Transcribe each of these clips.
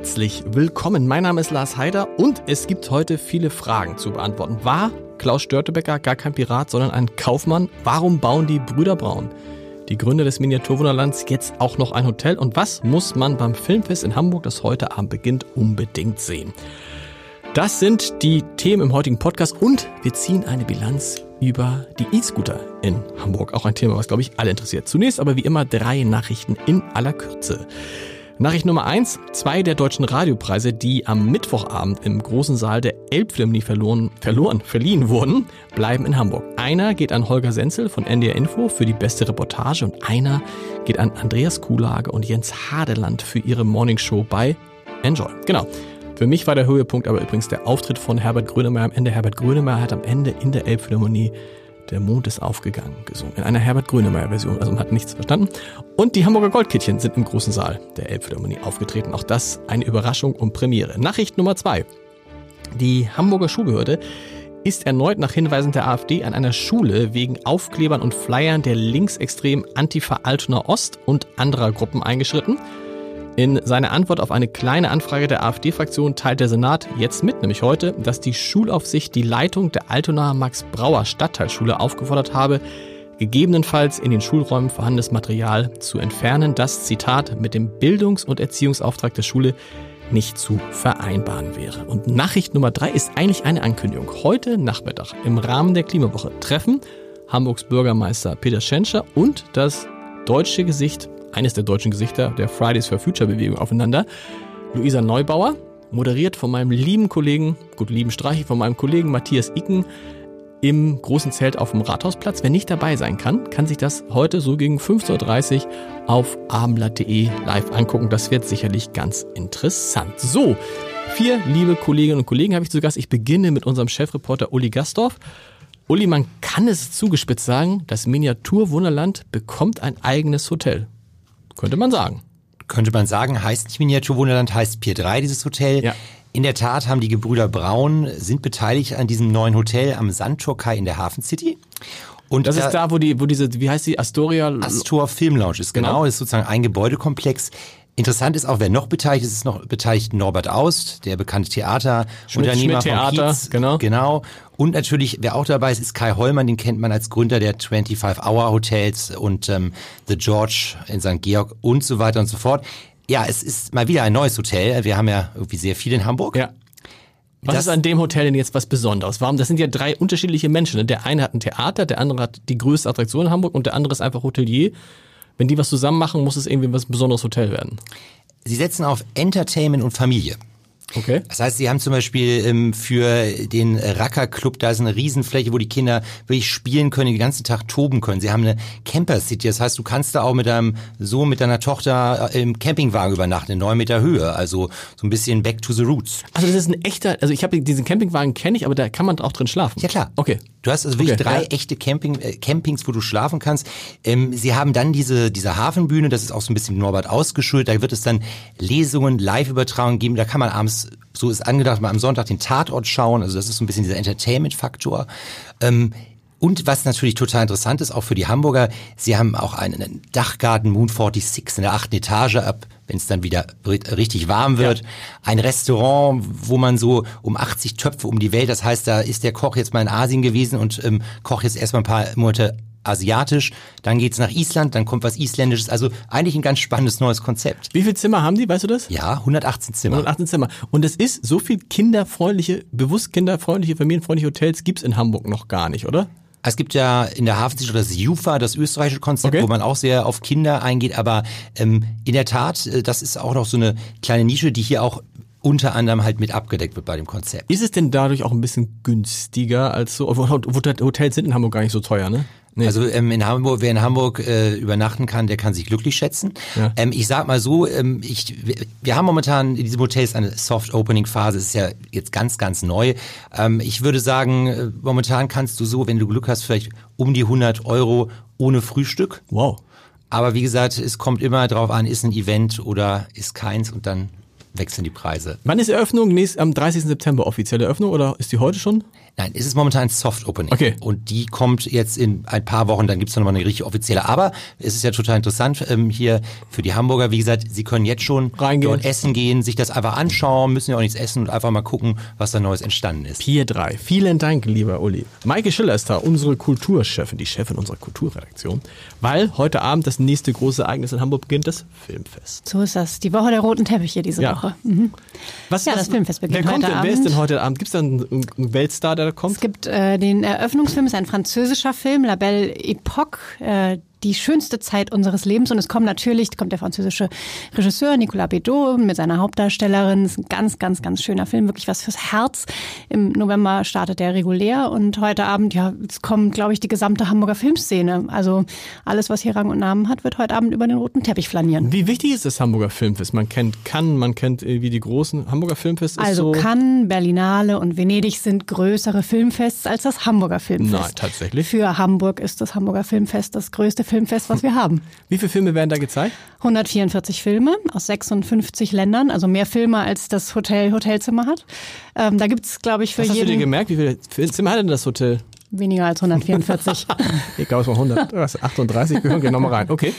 Herzlich willkommen. Mein Name ist Lars Heider und es gibt heute viele Fragen zu beantworten. War Klaus Störtebecker gar kein Pirat, sondern ein Kaufmann? Warum bauen die Brüder Braun? Die Gründer des Miniaturwunderlands jetzt auch noch ein Hotel und was muss man beim Filmfest in Hamburg, das heute Abend beginnt, unbedingt sehen? Das sind die Themen im heutigen Podcast und wir ziehen eine Bilanz über die E-Scooter in Hamburg. Auch ein Thema, was, glaube ich, alle interessiert. Zunächst aber wie immer drei Nachrichten in aller Kürze. Nachricht Nummer eins: Zwei der deutschen Radiopreise, die am Mittwochabend im großen Saal der Elbphilharmonie verloren, verloren, verliehen wurden, bleiben in Hamburg. Einer geht an Holger Senzel von NDR Info für die beste Reportage und einer geht an Andreas Kuhlage und Jens Hadeland für ihre Morningshow bei Enjoy. Genau. Für mich war der Höhepunkt aber übrigens der Auftritt von Herbert Grönemeyer am Ende. Herbert Grönemeyer hat am Ende in der Elbphilharmonie der Mond ist aufgegangen gesungen. In einer Herbert Grönemeyer Version. Also man hat nichts verstanden. Und die Hamburger Goldkittchen sind im großen Saal der Elbphilharmonie aufgetreten. Auch das eine Überraschung und Premiere. Nachricht Nummer zwei. Die Hamburger Schulbehörde ist erneut nach Hinweisen der AfD an einer Schule wegen Aufklebern und Flyern der linksextremen Antifa Altona Ost und anderer Gruppen eingeschritten. In seiner Antwort auf eine kleine Anfrage der AfD-Fraktion teilt der Senat jetzt mit, nämlich heute, dass die Schulaufsicht die Leitung der Altonaer Max-Brauer Stadtteilschule aufgefordert habe, gegebenenfalls in den Schulräumen vorhandenes Material zu entfernen, das, Zitat, mit dem Bildungs- und Erziehungsauftrag der Schule nicht zu vereinbaren wäre. Und Nachricht Nummer drei ist eigentlich eine Ankündigung. Heute Nachmittag im Rahmen der Klimawoche treffen Hamburgs Bürgermeister Peter Schenscher und das deutsche Gesicht eines der deutschen Gesichter der Fridays for Future Bewegung aufeinander. Luisa Neubauer, moderiert von meinem lieben Kollegen, gut lieben Streichi, von meinem Kollegen Matthias Icken im großen Zelt auf dem Rathausplatz. Wer nicht dabei sein kann, kann sich das heute so gegen 15.30 Uhr auf abendblatt.de live angucken. Das wird sicherlich ganz interessant. So, vier liebe Kolleginnen und Kollegen habe ich zu Gast. Ich beginne mit unserem Chefreporter Uli Gastorf. Uli, man kann es zugespitzt sagen, das Miniaturwunderland bekommt ein eigenes Hotel. Könnte man sagen. Könnte man sagen, heißt nicht Miniaturwunderland, heißt Pier 3 dieses Hotel. Ja. In der Tat haben die Gebrüder Braun, sind beteiligt an diesem neuen Hotel am Sandturkai in der Hafen City. Und das da, ist da, wo die, wo diese, wie heißt die, Astoria? Astor Film Lounge ist, genau. genau. ist sozusagen ein Gebäudekomplex. Interessant ist auch, wer noch beteiligt ist, ist noch beteiligt Norbert Aust, der bekannte Theaterunternehmer Schmidt Theater, Kiez. genau. Genau. Und natürlich, wer auch dabei ist, ist Kai Hollmann, den kennt man als Gründer der 25-Hour-Hotels und ähm, The George in St. Georg und so weiter und so fort. Ja, es ist mal wieder ein neues Hotel. Wir haben ja irgendwie sehr viel in Hamburg. Ja. Was das, ist an dem Hotel denn jetzt was Besonderes? Warum? Das sind ja drei unterschiedliche Menschen. Ne? Der eine hat ein Theater, der andere hat die größte Attraktion in Hamburg und der andere ist einfach Hotelier. Wenn die was zusammen machen, muss es irgendwie was besonderes Hotel werden. Sie setzen auf Entertainment und Familie. Okay. Das heißt, sie haben zum Beispiel ähm, für den Racker Club, da ist eine Riesenfläche, wo die Kinder wirklich spielen können, den ganzen Tag toben können. Sie haben eine Camper City, das heißt, du kannst da auch mit deinem Sohn, mit deiner Tochter äh, im Campingwagen übernachten, in neun Meter Höhe. Also so ein bisschen back to the roots. Also das ist ein echter, also ich habe diesen Campingwagen kenne ich, aber da kann man auch drin schlafen. Ja klar. Okay. Du hast also wirklich Okay, drei ja. echte Camping, äh, Campings, wo du schlafen kannst. Ähm, sie haben dann diese, diese Hafenbühne, das ist auch so ein bisschen Norbert ausgeschult. Da wird es dann Lesungen, Live-Übertragungen geben. Da kann man abends, so ist angedacht, mal am Sonntag den Tatort schauen. Also das ist so ein bisschen dieser Entertainment-Faktor. Ähm, und was natürlich total interessant ist, auch für die Hamburger, sie haben auch einen Dachgarten Moon 46 in der achten Etage ab, wenn es dann wieder ri- richtig warm wird. Ein Restaurant, wo man so um 80 Töpfe um die Welt, das heißt, da ist der Koch jetzt mal in Asien gewesen und ähm, kocht jetzt erstmal ein paar Monate asiatisch, dann geht's nach Island, dann kommt was Isländisches, also eigentlich ein ganz spannendes neues Konzept. Wie viele Zimmer haben die, weißt du das? Ja, 118 Zimmer. 118 Zimmer. Und es ist, so viel kinderfreundliche, bewusst kinderfreundliche, familienfreundliche Hotels gibt's in Hamburg noch gar nicht, oder? Es gibt ja in der Hafensicht das JUFA, das österreichische Konzept, Okay. wo man auch sehr auf Kinder eingeht. Aber ähm, in der Tat, äh, das ist auch noch so eine kleine Nische, die hier auch unter anderem halt mit abgedeckt wird bei dem Konzept. Ist es denn dadurch auch ein bisschen günstiger als so? Hotels sind in Hamburg gar nicht so teuer, ne? Nee. Also ähm, in Hamburg, wer in Hamburg äh, übernachten kann, der kann sich glücklich schätzen. Ja. Ähm, ich sag mal so, ähm, ich, wir haben momentan in diesem Hotels eine Soft-Opening-Phase, ist ja jetzt ganz, ganz neu. Ähm, ich würde sagen, äh, momentan kannst du so, wenn du Glück hast, vielleicht um die 100 Euro ohne Frühstück. Wow. Aber wie gesagt, es kommt immer darauf an, ist ein Event oder ist keins und dann wechseln die Preise. Wann ist Eröffnung? Nächst, am 30. September offizielle Eröffnung oder ist die heute schon? Nein, es ist momentan ein Soft Opening. Okay. Und die kommt jetzt in ein paar Wochen, dann gibt's es nochmal eine richtig offizielle. Aber es ist ja total interessant ähm, hier für die Hamburger. Wie gesagt, sie können jetzt schon Reingehen. dort essen gehen, sich das einfach anschauen, müssen ja auch nichts essen und einfach mal gucken, was da Neues entstanden ist. Pier 3. Vielen Dank, lieber Uli. Maike Schiller ist da, unsere Kulturchefin, die Chefin unserer Kulturredaktion. Weil heute Abend das nächste große Ereignis in Hamburg beginnt, das Filmfest. So ist das. Die Woche der roten Teppiche diese ja. Woche. Mhm. Was, ja, was, das Filmfest beginnt wer kommt heute denn, Abend. Wer ist denn heute Abend? Gibt es da einen, einen Weltstar, da kommt? Es gibt äh, den Eröffnungsfilm, ist ein französischer Film, La Belle Époque. Äh, die schönste Zeit unseres Lebens. Und es kommt natürlich, kommt der französische Regisseur Nicolas Bedeau mit seiner Hauptdarstellerin. Das ist ein ganz, ganz, ganz schöner Film, wirklich was fürs Herz. Im November startet der regulär und heute Abend, ja, es kommt, glaube ich, die gesamte Hamburger Filmszene. Also alles, was hier Rang und Namen hat, wird heute Abend über den roten Teppich flanieren. Wie wichtig ist das Hamburger Filmfest? Man kennt Cannes, man kennt äh, wie die großen Hamburger Filmfest. Also so Cannes, Berlinale und Venedig sind größere Filmfests als das Hamburger Filmfest. Nein, tatsächlich. Für Hamburg ist das Hamburger Filmfest das größte Filmfest, was wir haben. Wie viele Filme werden da gezeigt? 144 Filme aus 56 Ländern, also mehr Filme als das Hotel Hotelzimmer hat. Ähm, da gibt's, glaube ich, für Was jeden. Hast du dir gemerkt, wie viele Zimmer hat denn das Hotel? Weniger als 144. ich glaube, es war 100, 38, wir gehen nochmal rein. Okay.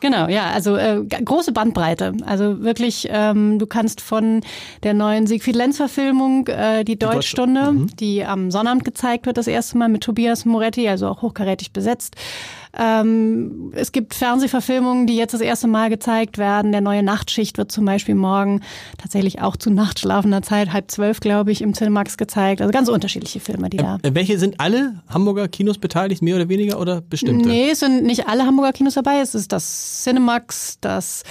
Genau, ja, also äh, große Bandbreite. Also wirklich, ähm, du kannst von der neuen Siegfried Lenz-Verfilmung, äh, die Deutschstunde, mhm. die am Sonnabend gezeigt wird, das erste Mal mit Tobias Moretti, also auch hochkarätig besetzt, ähm, es gibt Fernsehverfilmungen, die jetzt das erste Mal gezeigt werden. Der neue Nachtschicht wird zum Beispiel morgen tatsächlich auch zu nachtschlafender Zeit, halb zwölf, glaube ich, im Cinemax gezeigt. Also ganz unterschiedliche Filme, die da. Äh, welche sind alle Hamburger Kinos beteiligt, mehr oder weniger oder bestimmte? Nee, es sind nicht alle Hamburger Kinos dabei. Es ist das Cinemax, das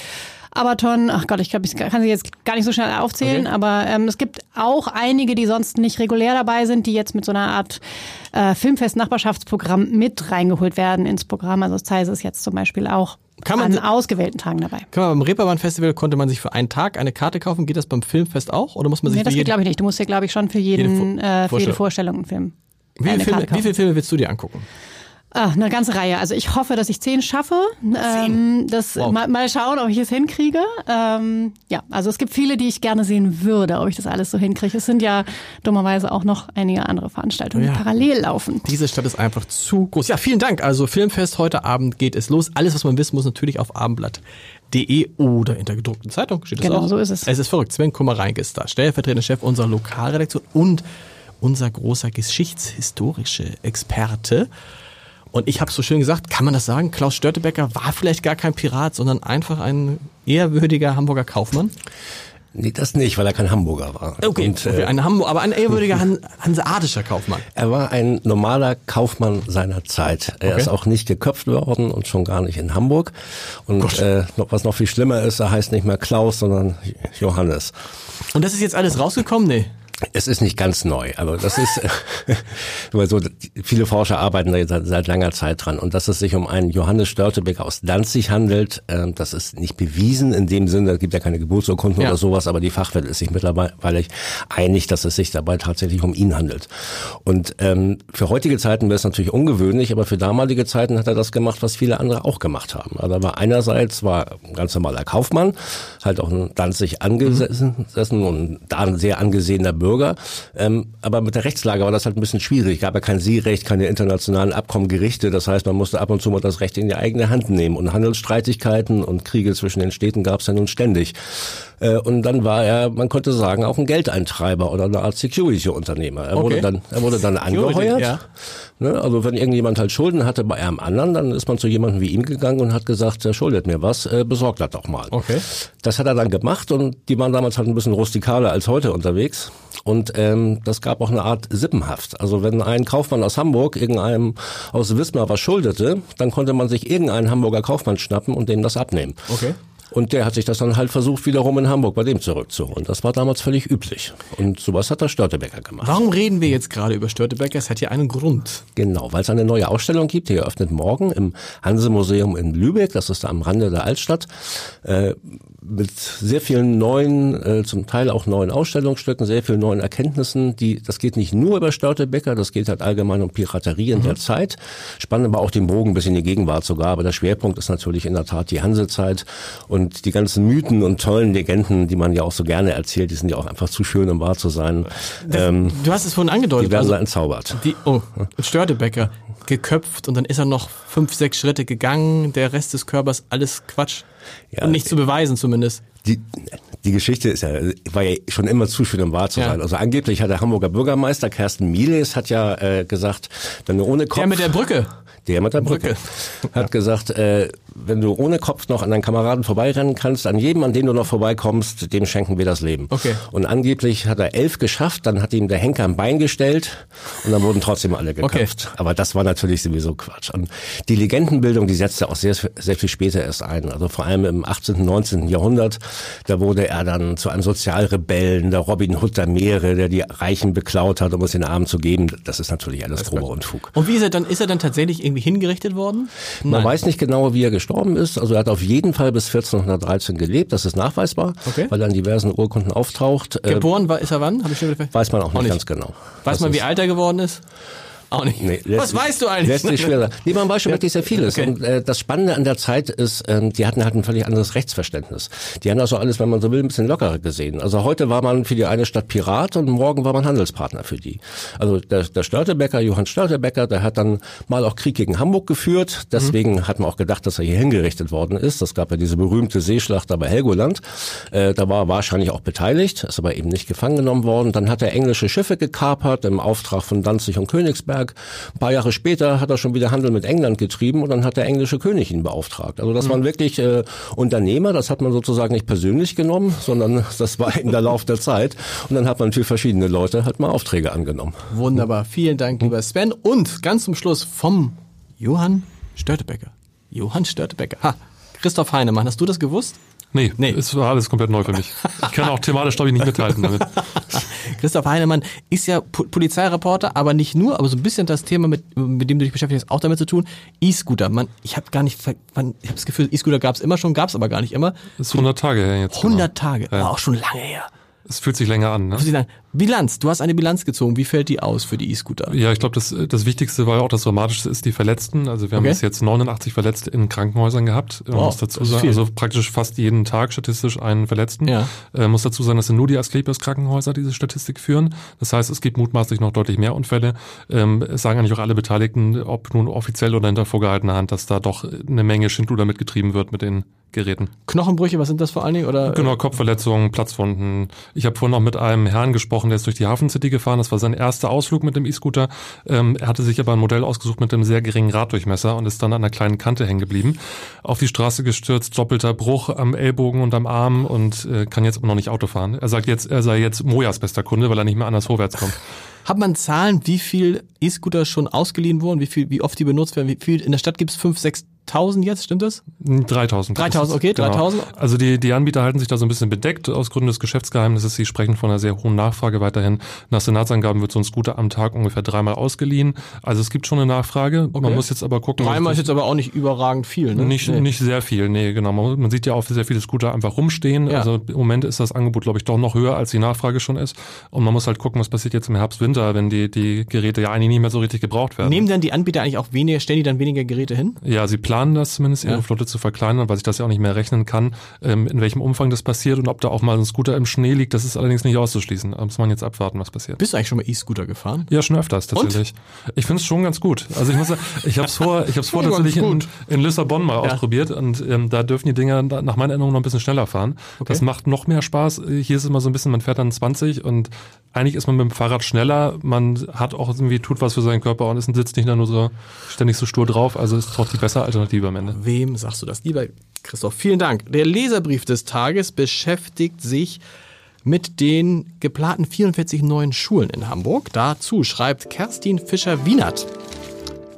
Abaton, ach Gott, ich glaube, ich kann sie jetzt gar nicht so schnell aufzählen, okay. aber ähm, es gibt auch einige, die sonst nicht regulär dabei sind, die jetzt mit so einer Art äh, Filmfest-Nachbarschaftsprogramm mit reingeholt werden ins Programm. Also das heißt, ist jetzt zum Beispiel auch kann man, an ausgewählten Tagen dabei. Kann man beim Reeperbahn Festival konnte man sich für einen Tag eine Karte kaufen. Geht das beim Filmfest auch oder muss man sich nee, das geht glaube ich nicht. Du musst dir glaube ich schon für jeden jede, äh, für jede Vorstellung einen Film. Wie viele, Filme, wie viele Filme willst du dir angucken? Ah, eine ganze Reihe. Also ich hoffe, dass ich zehn schaffe. Ähm, das wow. mal, mal, schauen, ob ich es hinkriege. Ähm, ja, also es gibt viele, die ich gerne sehen würde, ob ich das alles so hinkriege. Es sind ja dummerweise auch noch einige andere Veranstaltungen, ja. die parallel laufen. Diese Stadt ist einfach zu groß. Ja, vielen Dank. Also Filmfest heute Abend geht es los. Alles, was man wissen muss, natürlich auf abendblatt.de oder in der gedruckten Zeitung steht genau, es auch. so ist es. Es ist verrückt. Sven Kummer-Reinke ist da, stellvertretender Chef unserer Lokalredaktion und unser großer geschichtshistorische Experte. Und ich habe so schön gesagt, kann man das sagen? Klaus Störtebecker war vielleicht gar kein Pirat, sondern einfach ein ehrwürdiger Hamburger Kaufmann? Nee, das nicht, weil er kein Hamburger war. Okay, Und, okay äh, ein Hamburger, aber ein ehrwürdiger Han hanseatischer Kaufmann. Er war ein normaler Kaufmann seiner Zeit. Er okay. ist auch nicht geköpft worden und schon gar nicht in Hamburg. Und äh, was noch viel schlimmer ist, er heißt nicht mehr Klaus, sondern Johannes. Und das ist jetzt alles rausgekommen? Nee. Es ist nicht ganz neu, aber das ist, weil so viele Forscher arbeiten da seit, seit, langer Zeit dran und dass es sich um einen Johannes Störtebeck aus Danzig handelt, äh, das ist nicht bewiesen in dem Sinne, es gibt ja keine Geburtsurkunden ja. oder sowas, aber die Fachwelt ist sich mittlerweile einig, dass es sich dabei tatsächlich um ihn handelt. Und ähm, für heutige Zeiten wäre es natürlich ungewöhnlich, aber für damalige Zeiten hat er das gemacht, was viele andere auch gemacht haben. Also er war einerseits war ein ganz normaler Kaufmann, halt auch in Danzig angesessen mhm. und da ein sehr angesehener Bürger Bürger. Ähm, aber mit der Rechtslage war das halt ein bisschen schwierig. Gab ja kein Seerecht, keine internationalen Abkommen, Gerichte. Das heißt, man musste ab und zu mal das Recht in die eigene Hand nehmen. Und Handelsstreitigkeiten und Kriege zwischen den Städten gab es ja nun ständig. Äh, und dann war er, man könnte sagen, auch ein Geldeintreiber oder eine Art Security-Unternehmer. Er, okay. wurde dann, er wurde dann angeheuert. Ja. Ne, also wenn irgendjemand halt Schulden hatte bei einem anderen, dann ist man zu jemandem wie ihm gegangen und hat gesagt, er schuldet mir was, äh, besorgt das doch mal. Okay. Das hat er dann gemacht und die waren damals halt ein bisschen rustikaler als heute unterwegs. Und ähm, das gab auch eine Art Sippenhaft. Also wenn ein Kaufmann aus Hamburg irgendeinem aus Wismar was schuldete, dann konnte man sich irgendeinen Hamburger Kaufmann schnappen und dem das abnehmen. Okay. Und der hat sich das dann halt versucht, wiederum in Hamburg bei dem zurückzuholen. Das war damals völlig üblich. Und sowas hat der Störtebecker gemacht. Warum reden wir jetzt gerade über Störtebecker? Es hat ja einen Grund. Genau, weil es eine neue Ausstellung gibt, die eröffnet morgen im Hanse-Museum in Lübeck. Das ist da am Rande der Altstadt. Äh, mit sehr vielen neuen, äh, zum Teil auch neuen Ausstellungsstücken, sehr vielen neuen Erkenntnissen. Die, das geht nicht nur über Störtebecker, das geht halt allgemein um Piraterie in mhm. der Zeit. Spannend aber auch den Bogen bis in die Gegenwart sogar. Aber der Schwerpunkt ist natürlich in der Tat die Hansezeit und die ganzen Mythen und tollen Legenden, die man ja auch so gerne erzählt, die sind ja auch einfach zu schön, um wahr zu sein. Das, ähm, du hast es vorhin angedeutet. Die werden also, entzaubert. Die, oh, Störtebecker geköpft und dann ist er noch fünf, sechs Schritte gegangen, der Rest des Körpers, alles Quatsch. Ja, und nicht zu beweisen zumindest. Die, die Geschichte ist ja, war ja schon immer zu schön, um wahr zu sein. Ja. Also angeblich hat der Hamburger Bürgermeister Kersten Mieles hat ja äh, gesagt, du ohne Kopf... Der mit der Brücke. Der mit der Brücke. Brücke. Hat gesagt, äh, wenn du ohne Kopf noch an deinen Kameraden vorbeirennen kannst, an jedem, an dem du noch vorbeikommst, dem schenken wir das Leben. Okay. Und angeblich hat er elf geschafft, dann hat ihm der Henker ein Bein gestellt und dann wurden trotzdem alle geköpft. Okay. Aber das war natürlich sowieso Quatsch. Und die Legendenbildung, die setzte auch sehr, sehr viel später erst ein. Also vor allem im 18., 19. Jahrhundert, da wurde er dann zu einem Sozialrebellen, der Robin Hood der Meere, der die Reichen beklaut hat, um es den Armen zu geben. Das ist natürlich alles grober Unfug. Und wie ist er dann, ist er dann tatsächlich irgendwie hingerichtet worden? Man Nein. weiß nicht genau, wie er gestorben ist. Also er hat auf jeden Fall bis 1413 gelebt, das ist nachweisbar, okay. weil er in diversen Urkunden auftaucht. Äh, Geboren war, ist er wann? Hab ich schon weiß man auch, auch nicht, ganz genau. Weiß das man, wie alt er geworden ist? Auch nicht. Nee, Was weißt du eigentlich? Lässt sich schwer Nee, man weiß schon wirklich sehr vieles. Okay. Und äh, das Spannende an der Zeit ist, ähm, die hatten halt ein völlig anderes Rechtsverständnis. Die haben also alles, wenn man so will, ein bisschen lockerer gesehen. Also heute war man für die eine Stadt Pirat und morgen war man Handelspartner für die. Also der, der Störtebecker, Johann Störtebecker, der hat dann mal auch Krieg gegen Hamburg geführt. Deswegen mhm. hat man auch gedacht, dass er hier hingerichtet worden ist. Das gab ja diese berühmte Seeschlacht da bei Helgoland. Äh, da war er wahrscheinlich auch beteiligt, ist aber eben nicht gefangen genommen worden. Dann hat er englische Schiffe gekapert im Auftrag von Danzig und Königsberg Württemberg. Ein paar Jahre später hat er schon wieder Handel mit England getrieben und dann hat der englische König ihn beauftragt. Also das mhm. waren wirklich äh, Unternehmer, das hat man sozusagen nicht persönlich genommen, sondern das war in der Lauf der Zeit. Und dann hat man für verschiedene Leute halt mal Aufträge angenommen. Wunderbar, vielen Dank, lieber Sven. Und ganz zum Schluss vom Johann Störtebecker. Johann Störtebecker. Ha, Christoph Heinemann, hast du das gewusst? Nee, nee, es war alles komplett neu für mich. Ich kann auch thematisch, glaube ich, nicht mithalten damit. Christoph Heinemann ist ja Polizeireporter, aber nicht nur, aber so ein bisschen das Thema, mit, mit dem du dich beschäftigst, auch damit zu tun. E-Scooter. Man, ich habe gar nicht, man, ich habe das Gefühl, E-Scooter gab es immer schon, gab es aber gar nicht immer. Das ist 100 Tage her jetzt. 100 genau. Tage, ja. auch schon lange her. Es fühlt sich länger an. Ne? Bilanz, du hast eine Bilanz gezogen. Wie fällt die aus für die E-Scooter? Ja, ich glaube, das, das Wichtigste war auch das Dramatischste ist die Verletzten. Also wir haben okay. bis jetzt 89 Verletzte in Krankenhäusern gehabt. Wow, muss dazu sagen, also praktisch fast jeden Tag statistisch einen Verletzten. Ja. Äh, muss dazu sagen, das sind nur die Asklepios Krankenhäuser, die diese Statistik führen. Das heißt, es gibt mutmaßlich noch deutlich mehr Unfälle. Ähm, es sagen eigentlich auch alle Beteiligten, ob nun offiziell oder hinter vorgehaltener Hand, dass da doch eine Menge Schindluder mitgetrieben wird mit den Geräten. Knochenbrüche, was sind das vor allen Dingen? Oder? Genau, Kopfverletzungen, Platzwunden. Ich habe vorhin noch mit einem Herrn gesprochen, der ist durch die Hafen City gefahren. Das war sein erster Ausflug mit dem E-Scooter. Ähm, er hatte sich aber ein Modell ausgesucht mit einem sehr geringen Raddurchmesser und ist dann an einer kleinen Kante hängen geblieben. Auf die Straße gestürzt, doppelter Bruch am Ellbogen und am Arm und äh, kann jetzt aber noch nicht Auto fahren. Er sagt jetzt, er sei jetzt Mojas bester Kunde, weil er nicht mehr anders vorwärts kommt. Hat man Zahlen, wie viel E-Scooter schon ausgeliehen wurden, wie viel, wie oft die benutzt werden, wie viel in der Stadt gibt es fünf, sechs 1000 jetzt, stimmt das? 3000. 3000, okay, 3000. Genau. Also die, die Anbieter halten sich da so ein bisschen bedeckt aus Gründen des Geschäftsgeheimnisses. Sie sprechen von einer sehr hohen Nachfrage weiterhin. Nach Senatsangaben wird so ein Scooter am Tag ungefähr dreimal ausgeliehen. Also es gibt schon eine Nachfrage. Okay. Man muss jetzt aber gucken. Dreimal ist jetzt aber auch nicht überragend viel, ne? Nicht, nee. nicht sehr viel, nee, genau. Man, man, sieht ja auch sehr viele Scooter einfach rumstehen. Ja. Also im Moment ist das Angebot, glaube ich, doch noch höher, als die Nachfrage schon ist. Und man muss halt gucken, was passiert jetzt im Herbst, Winter, wenn die, die Geräte ja eigentlich nicht mehr so richtig gebraucht werden. Nehmen dann die Anbieter eigentlich auch weniger, stellen die dann weniger Geräte hin? Ja, sie planen das zumindest ja ihre Flotte zu verkleinern, weil sich das ja auch nicht mehr rechnen kann, ähm, in welchem Umfang das passiert und ob da auch mal ein Scooter im Schnee liegt, das ist allerdings nicht auszuschließen. Da muss man jetzt abwarten, was passiert. Bist du eigentlich schon mal E-Scooter gefahren? Ja, schon öfters tatsächlich. Und? Ich finde es schon ganz gut. Also ich muss sagen, ich habe es vor, ich habe es vor tatsächlich in, in, Lissabon mal ja. ausprobiert und ähm, da dürfen die Dinger nach meiner Erinnerung noch ein bisschen schneller fahren. Okay. Das macht noch mehr Spaß. Hier ist es immer so ein bisschen, man fährt dann 20 und eigentlich ist man mit dem Fahrrad schneller, man hat auch irgendwie, tut was für seinen Körper und ist, sitzt nicht nur so ständig so stur drauf, also ist doch die bessere Alternative am Ende. Wem sagst du das lieber? Christoph, vielen Dank. Der Leserbrief des Tages beschäftigt sich mit den geplanten 44 neuen Schulen in Hamburg. Dazu schreibt Kerstin Fischer-Wienert.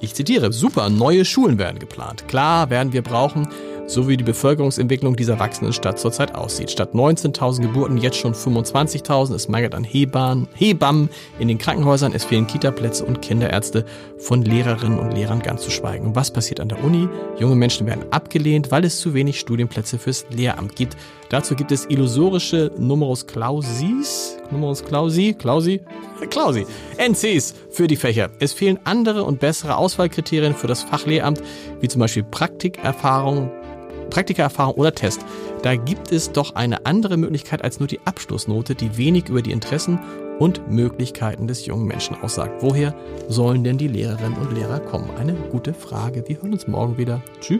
Ich zitiere, super, neue Schulen werden geplant. Klar werden wir brauchen sowie die Bevölkerungsentwicklung dieser wachsenden Stadt zurzeit aussieht. Statt 19.000 Geburten jetzt schon 25.000. Es mangelt an Hebammen, Hebammen in den Krankenhäusern. Es fehlen Kitaplätze und Kinderärzte von Lehrerinnen und Lehrern ganz zu schweigen. Was passiert an der Uni? Junge Menschen werden abgelehnt, weil es zu wenig Studienplätze fürs Lehramt gibt. Dazu gibt es illusorische Numerus Clausis, Numerus Clausi, Clausi, Klausi, NCs für die Fächer. Es fehlen andere und bessere Auswahlkriterien für das Fachlehramt, wie zum Beispiel Praktikerfahrung, Praktikererfahrung oder Test. Da gibt es doch eine andere Möglichkeit als nur die Abschlussnote, die wenig über die Interessen und Möglichkeiten des jungen Menschen aussagt. Woher sollen denn die Lehrerinnen und Lehrer kommen? Eine gute Frage. Wir hören uns morgen wieder. Tschüss.